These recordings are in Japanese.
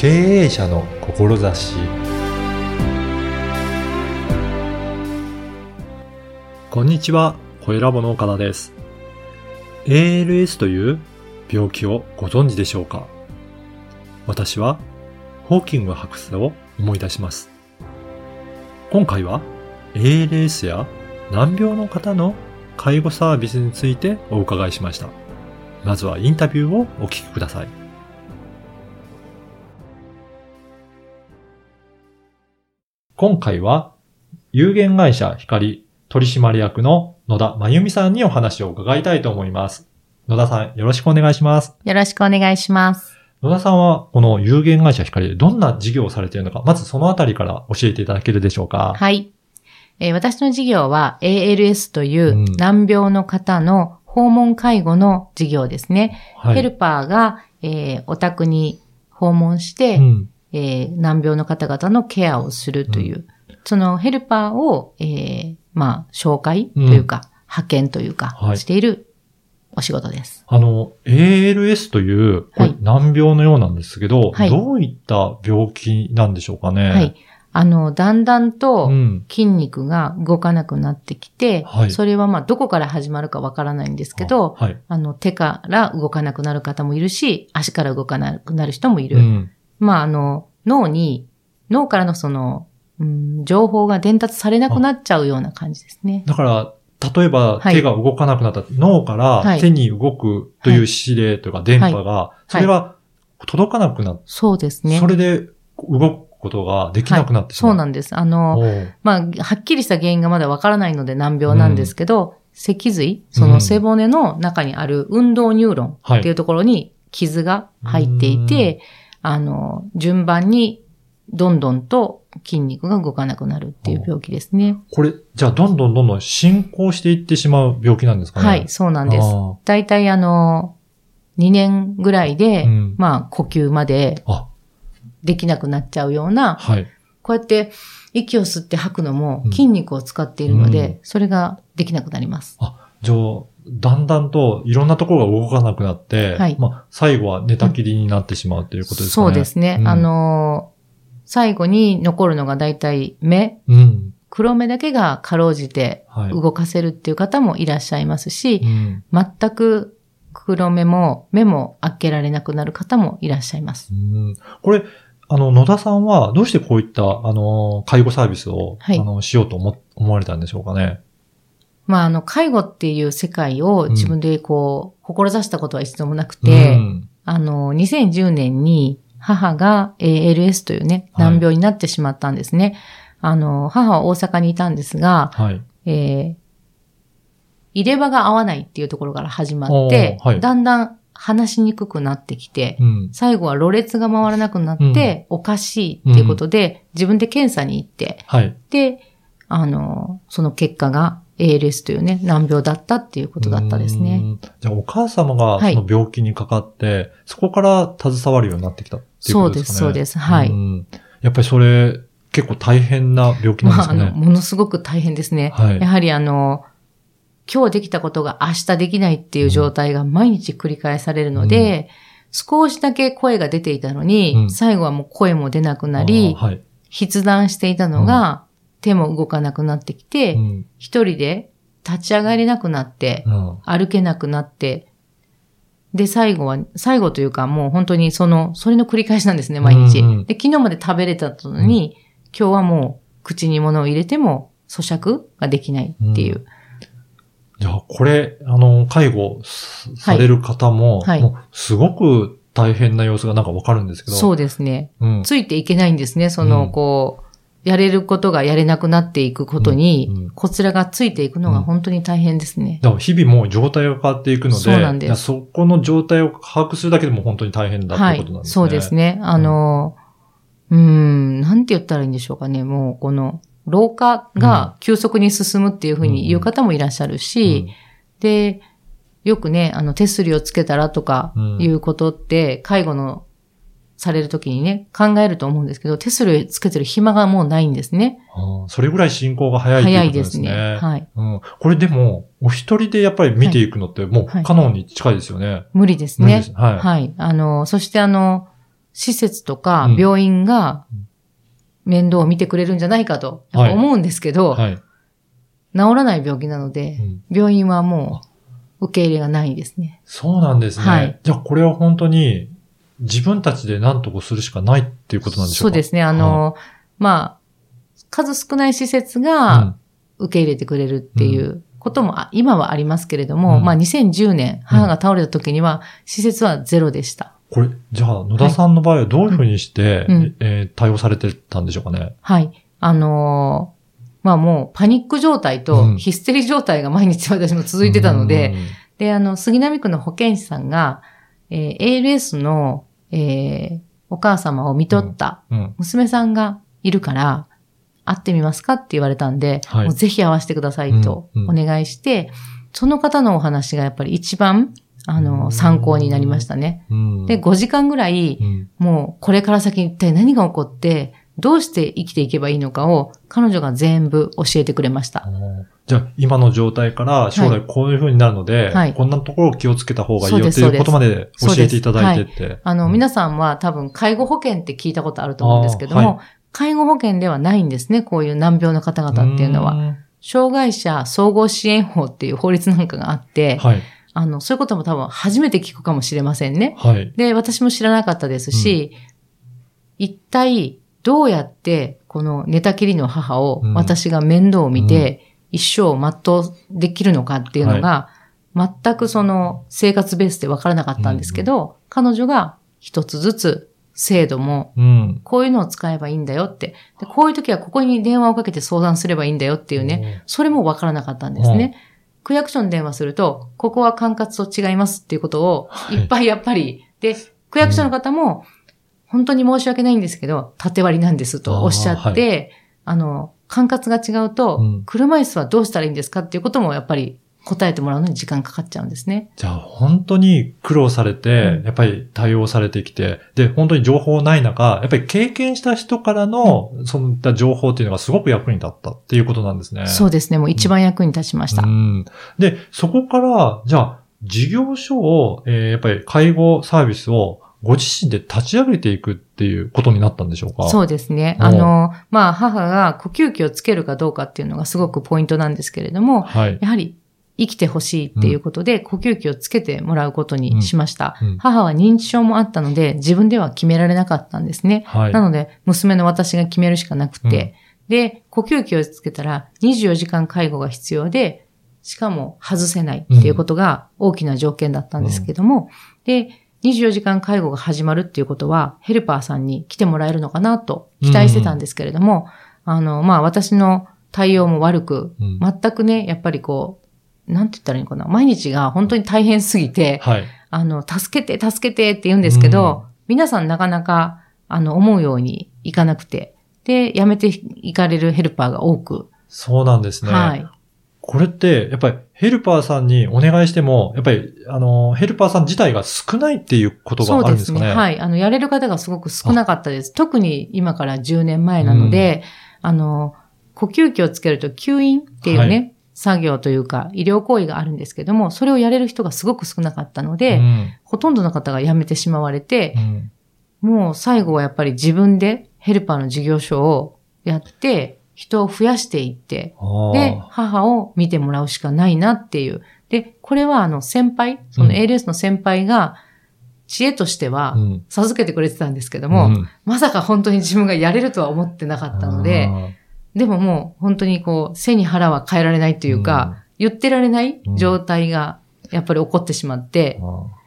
経営者の志こんにちは、声ラボの岡田です。ALS という病気をご存知でしょうか？私はホーキング博士を思い出します。今回は ALS や難病の方の介護サービスについてお伺いしました。まずはインタビューをお聞きください。今回は有限会社光取締役の野田真由美さんにお話を伺いたいと思います。野田さん、よろしくお願いします。よろしくお願いします。野田さんは、この有限会社光でどんな事業をされているのか、まずそのあたりから教えていただけるでしょうか。はい。えー、私の事業は ALS という難病の方の訪問介護の事業ですね。うんはい、ヘルパーが、えー、お宅に訪問して、うん、えー、難病の方々のケアをするという、うん、そのヘルパーを、えー、まあ、紹介というか、派遣というか、しているお仕事です。あの、ALS という、難病のようなんですけど、はい、どういった病気なんでしょうかね？はい。あの、だんだんと筋肉が動かなくなってきて、うん、それはまあどこから始まるかわからないんですけど、はい、あの手から動かなくなる方もいるし、足から動かなくなる人もいる。うん、まああの、脳に、脳からのその、うん、情報が伝達されなくなっちゃうような感じですね。だから、例えば手が動かなくなった、はい、脳から手に動くという指令とか電波が、それが届かなくなって、そうですね。それで動くことができなくなってしまう。そうなんです。あの、まあ、はっきりした原因がまだわからないので難病なんですけど、うん、脊髄、その背骨の中にある運動ニューロンっていうところに傷が入っていて、はい、あの、順番にどんどんと筋肉が動かなくなるっていう病気ですね。これ、じゃあどんどんどんどん進行していってしまう病気なんですかね？はい、そうなんです。大体あの、2年ぐらいで、うん、まあ呼吸までできなくなっちゃうような、はい、こうやって息を吸って吐くのも筋肉を使っているので、うん、それができなくなります。あ、じゃあ、だんだんといろんなところが動かなくなって、はい、まあ、最後は寝たきりになってしまうということですね。そうですね。うん、あの最後に残るのが大体目。うん、黒目だけがかろうじて動かせるっていう方もいらっしゃいますし、はい、全く黒目も目も開けられなくなる方もいらっしゃいます。これ、あの、野田さんはどうしてこういった、あの、介護サービスを、はい、あの、しようと思、思われたんでしょうかね？まあ、あの、介護っていう世界を自分でこう、うん、志したことは一度もなくて、うん、あの、2010年に母が ALS というね、難病になってしまったんですね。はい、あの、母は大阪にいたんですが、はい、えー、入れ歯が合わないっていうところから始まって、はい、だんだん話しにくくなってきて、うん、最後はろれつが回らなくなって、うん、おかしいっていうことで、自分で検査に行って、はい、で、あの、その結果が ALS というね、難病だったっていうことだったですね。じゃあお母様がその病気にかかって、はい、そこから携わるようになってきたっていうことですかね。そうです、そうです。はい。やっぱりそれ、結構大変な病気なんですかね。まあ、あの、ものすごく大変ですね。はい、やはりあの、今日できたことが明日できないっていう状態が毎日繰り返されるので、うん、少しだけ声が出ていたのに、うん、最後はもう声も出なくなり、はい、筆談していたのが、手も動かなくなってきて、一、人で立ち上がれなくなって、歩けなくなって、で、最後は、最後というかもう本当にその、それの繰り返しなんですね、毎日。うんうん、で、昨日まで食べれたのに、今日はもう口に物を入れても咀嚼ができないっていう。じゃあ、これ、あの、介護される方も、はい、もうすごく大変な様子がなんかわかるんですけど。そうですね。うん、ついていけないんですね。その、うん、こう、やれることがやれなくなっていくことに、うんうん、こちらがついていくのが本当に大変ですね。だから日々もう状態が変わっていくので、そうなんです。そこの状態を把握するだけでも本当に大変だってことなんですね。はい、そうですね。あの、うん、うんなんて言ったらいいんでしょうかね。もうこの、老化が急速に進むっていうふうに言う方もいらっしゃるし、うん、で、よくね、あの、手すりをつけたらとかいうことって、介護のされるときにね、考えると思うんですけど、手すりつけてる暇がもうないんですね。それぐらい進行が早いですね。早いですね。はい、うん。これでも、お一人でやっぱり見ていくのってもう可能に近いですよね。はいはい、無理ですね。はい。はい。あの、そしてあの、施設とかうん病院が面倒を見てくれるんじゃないかと思うんですけど、はい。治らない病気なので、うん病院はもう受け入れがないですね。そうなんですね。はいじゃあこれは本当に自分たちで何とかするしかないっていうことなんでしょか？そううですね。あの、まあ、数少ない施設うん。が受け入れてくれるっていうことも、あ今はありますけれども、うん。まあ2010年、母が倒れた時には、施設はゼロでした。これ、じゃあ野田さんの場合はどういうふうにして、うん。えー対応されてたんでしょうかね？はい。あのーまあもうパニック状態うん。とヒステリー状態が毎日私も続いてたので、うん、で、あの、杉並区の保健師さんが、えー ALS の、えーお母様を見とったうん。娘さんがいるから、会ってみますかって言われたんで、はいもうぜひ会わせてくださいとうんお願いして、その方のお話がやっぱり一番、あうの、ん参考になりましたね。うん。で、5時間ぐらい、うんもうこれから先一体何が起こって、どうして生きていけばいいのかを彼女が全部教えてくれました。じゃあ、今の状態から将来こういう風になるので、はいこんなところを気をつけた方がいいよっていうことまで教えていただいてって。あの、うん皆さんは多分介護保険って聞いたことあると思うんですけども、介護保険ではないんですね、こういう難病の方々っていうのは。ん障害者総合支援法っていう法律なんかがあって、はい。あの、そういうことも多分初めて聞くかもしれませんね。はい。で、私も知らなかったですし、一体どうやってこの寝たきりの母をうん私が面倒を見て、一生を全うできるのかっていうのが、全くその生活ベースでわからなかったんですけど、彼女が一つずつ制度もうん。こういうのを使えばいいんだよって。でこういう時はここに電話をかけて相談すればいいんだよっていうね。それもわからなかったんですね。区役所に電話すると、ここは管轄と違いますっていうことをはいいっぱいやっぱり、で、区役所の方も、本当に申し訳ないんですけど、縦割りなんですとおっしゃって、あ,、の、管轄が違うと、うん車椅子はどうしたらいいんですかっていうこともやっぱり答えてもらうのに時間かかっちゃうんですね。じゃあ、本当に苦労されて、うんやっぱり対応されてきて、で、本当に情報ない中、やっぱり経験した人からの、そういった情報っていうのがすごく役に立ったっていうことなんですね。そうですね。もう一番役に立ちました。うん。で、そこから、じゃあ、事業所を、えーやっぱり介護サービスをご自身で立ち上げていくっていうことになったんでしょうか？そうですね。うんあの、まあ、母が呼吸器をつけるかどうかっていうのがすごくポイントなんですけれども、はい。やはり生きてほしいっていうことで、呼吸器をつけてもらうことにしました。うん母は認知症もあったので、自分では決められなかったんですね。はい。なので、娘の私が決めるしかなくて、で、呼吸器をつけたら24時間介護が必要で、しかも外せないっていうことが大きな条件だったんですけども、で、24時間介護が始まるっていうことは、ヘルパーさんに来てもらえるのかなと期待してたんですけれども、あの、まあ、私の対応も悪く、うん全くね、やっぱりこう、なんて言ったらいいのかな、毎日が本当に大変すぎて、はい。あの、助けて、助けてって言うんですけど、皆さんなかなか、あの、思うようにいかなくて、で、辞めていかれるヘルパーが多く、そうなんですね。はい。これって、やっぱりヘルパーさんにお願いしても、やっぱり、あの、ヘルパーさん自体が少ないっていうことがあるんですかね？ね。はい。あの、やれる方がすごく少なかったです。特に今から10年前なので、あの、呼吸器をつけると吸引っていうね、はい作業というか医療行為があるんですけども、それをやれる人がすごく少なかったので、うんほとんどの方が辞めてしまわれてう、んもう最後はやっぱり自分でヘルパーの事業所をやって、人を増やしていって、で、母を見てもらうしかないなっていう。で、これはあの先輩、そのうん。ALS の先輩が、知恵としてはうん。授けてくれてたんですけども、うん。まさか本当に自分がやれるとは思ってなかったので、でももう本当にこう、背に腹は変えられないというか、言ってられない状態がやっぱり起こってしまって、あー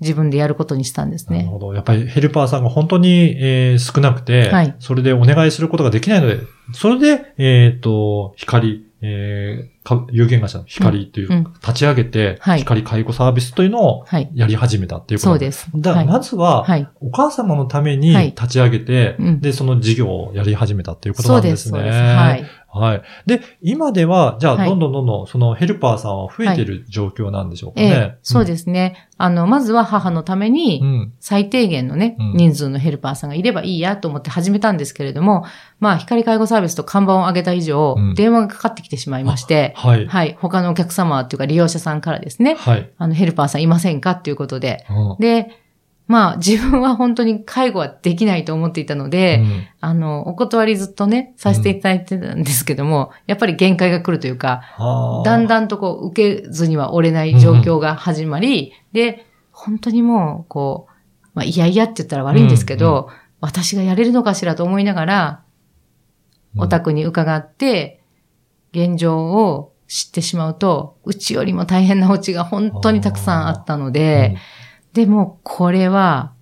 自分でやることにしたんですね。なるほど。やっぱりヘルパーさんが本当に、えー少なくて、はい。それでお願いすることができないので、それで、えっ、と、光、えーか有限会社の光という、立ち上げて、はい光介護サービスというのをはい。やり始めたっていうことそうです。だからはい。まずは、はい。お母様のためにはい立ち上げて、うんで、その事業をやり始めたっていうことなんですね。そうです。はい。はい。で、今では、じゃあ、はいどんどんどんどん、そのヘルパーさんは増えてる状況なんでしょうかね。ええ、そうですね。あの、まずは母のためにう、ん。最低限のね、うん人数のヘルパーさんがいればいいやと思って始めたんですけれども、まあ、光介護サービスと看板を上げた以上、うん電話がかかってきてしまいまして、はい。はい、他のお客様っていうか利用者さんからですね、はい。あの、ヘルパーさんいませんかっていうことで、うんで、まあ自分は本当に介護はできないと思っていたので、うん。あの、お断りずっとね、させていただいてたんですけども、やっぱり限界が来るというか、だんだんとこう、受けずには折れない状況が始まり、で、本当にもう、こう、まあ、いやいやって言ったら悪いんですけど、私がやれるのかしらと思いながら、お宅に伺って、現状を知ってしまうと、うちよりも大変なお家が本当にたくさんあったので、でも、これは、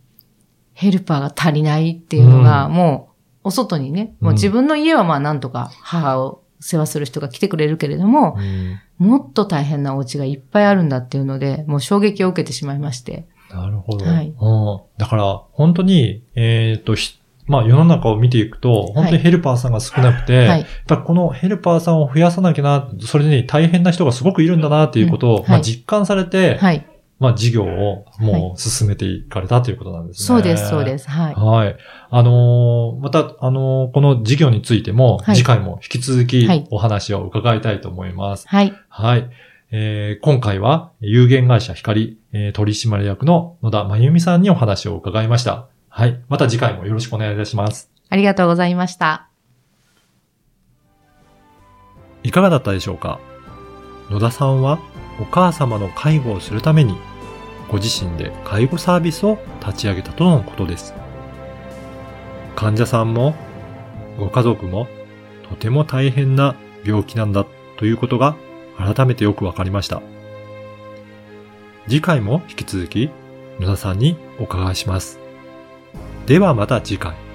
ヘルパーが足りないっていうのが、うん。もう、お外にね、もう自分の家はまあなんとか母を世話する人が来てくれるけれども、うん。もっと大変なお家がいっぱいあるんだっていうので、もう衝撃を受けてしまいまして。なるほど。はい。うん。だから、本当に、えっ、と、ひまあ世の中を見ていくと、本当にヘルパーさんが少なくて、はい。やっぱこのヘルパーさんを増やさなきゃな、それに大変な人がすごくいるんだなっていうことを、うんはい。まあ実感されて、はい。まあ事業をもう進めていかれたということなんですね。そうです、そうです。はい。はい。あのーまた、あのーこの事業についても、はい次回も引き続きはいお話を伺いたいと思います。はい。はい。えー今回は有限会社光、えー取締役の野田真由美さんにお話を伺いました。はい。また次回もよろしくお願いいたします。ありがとうございました。いかがだったでしょうか？野田さんはお母様の介護をするためにご自身で介護サービスを立ち上げたとのことです。患者さんもご家族もとても大変な病気なんだということが改めてよくわかりました。次回も引き続き野田さんにお伺いします。ではまた次回。